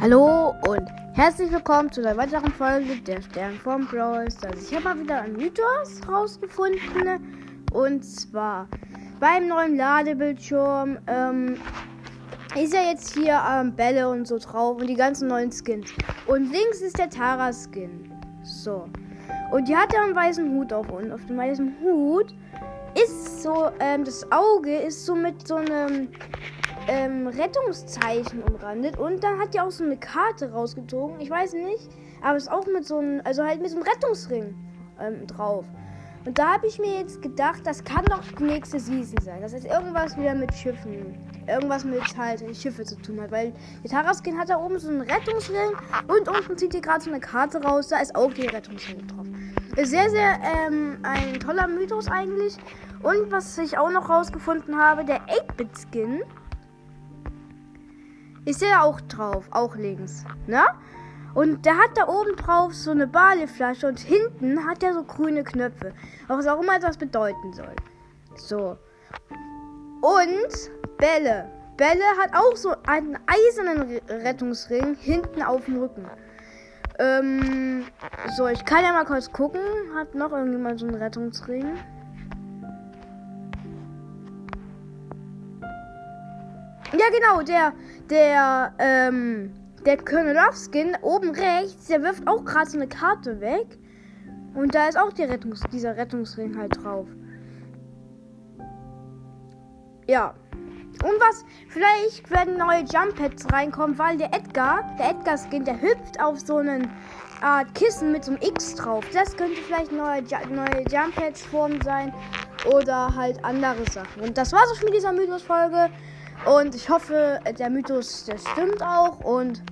Hallo und herzlich willkommen zu einer weiteren Folge der Stern vom Brawl. Ich habe mal wieder ein Mythos rausgefunden und zwar beim neuen Ladebildschirm ähm, ist ja jetzt hier ähm, Bälle und so drauf und die ganzen neuen Skins. Und links ist der Tara Skin. So. Und die hat ja einen weißen Hut auf und auf dem weißen Hut ist so, ähm, das Auge ist so mit so einem ähm, Rettungszeichen umrandet und dann hat die auch so eine Karte rausgezogen. Ich weiß nicht, aber es ist auch mit so einem, also halt mit so einem Rettungsring ähm, drauf. Und da habe ich mir jetzt gedacht, das kann doch die nächste Season sein. Das ist irgendwas wieder mit Schiffen. Irgendwas mit halt Schiffe zu tun hat. Weil die Taraskin hat da oben so einen Rettungsring und unten zieht ihr gerade so eine Karte raus. Da ist auch die Rettungsring drauf. Sehr, sehr ähm, ein toller Mythos eigentlich. Und was ich auch noch rausgefunden habe, der 8-Bit-Skin ist ja auch drauf, auch links, ne? Und der hat da oben drauf so eine Baleflasche und hinten hat er so grüne Knöpfe. Was auch immer das bedeuten soll. So. Und Bälle. Bälle hat auch so einen eisernen Rettungsring hinten auf dem Rücken. Ähm, so, ich kann ja mal kurz gucken. Hat noch irgendjemand so einen Rettungsring? Ja, genau, der, der, ähm, der Colonel Skin oben rechts, der wirft auch gerade so eine Karte weg. Und da ist auch Rettungs dieser Rettungsring halt drauf. Ja. Und was, vielleicht werden neue Jump Pads reinkommen, weil der Edgar, der Edgar Skin, der hüpft auf so einen Art Kissen mit so einem X drauf. Das könnte vielleicht neue, neue Jump Pads Form sein oder halt andere Sachen. Und das war's auch mit dieser Mythos-Folge. Und ich hoffe, der Mythos, der stimmt auch. Und.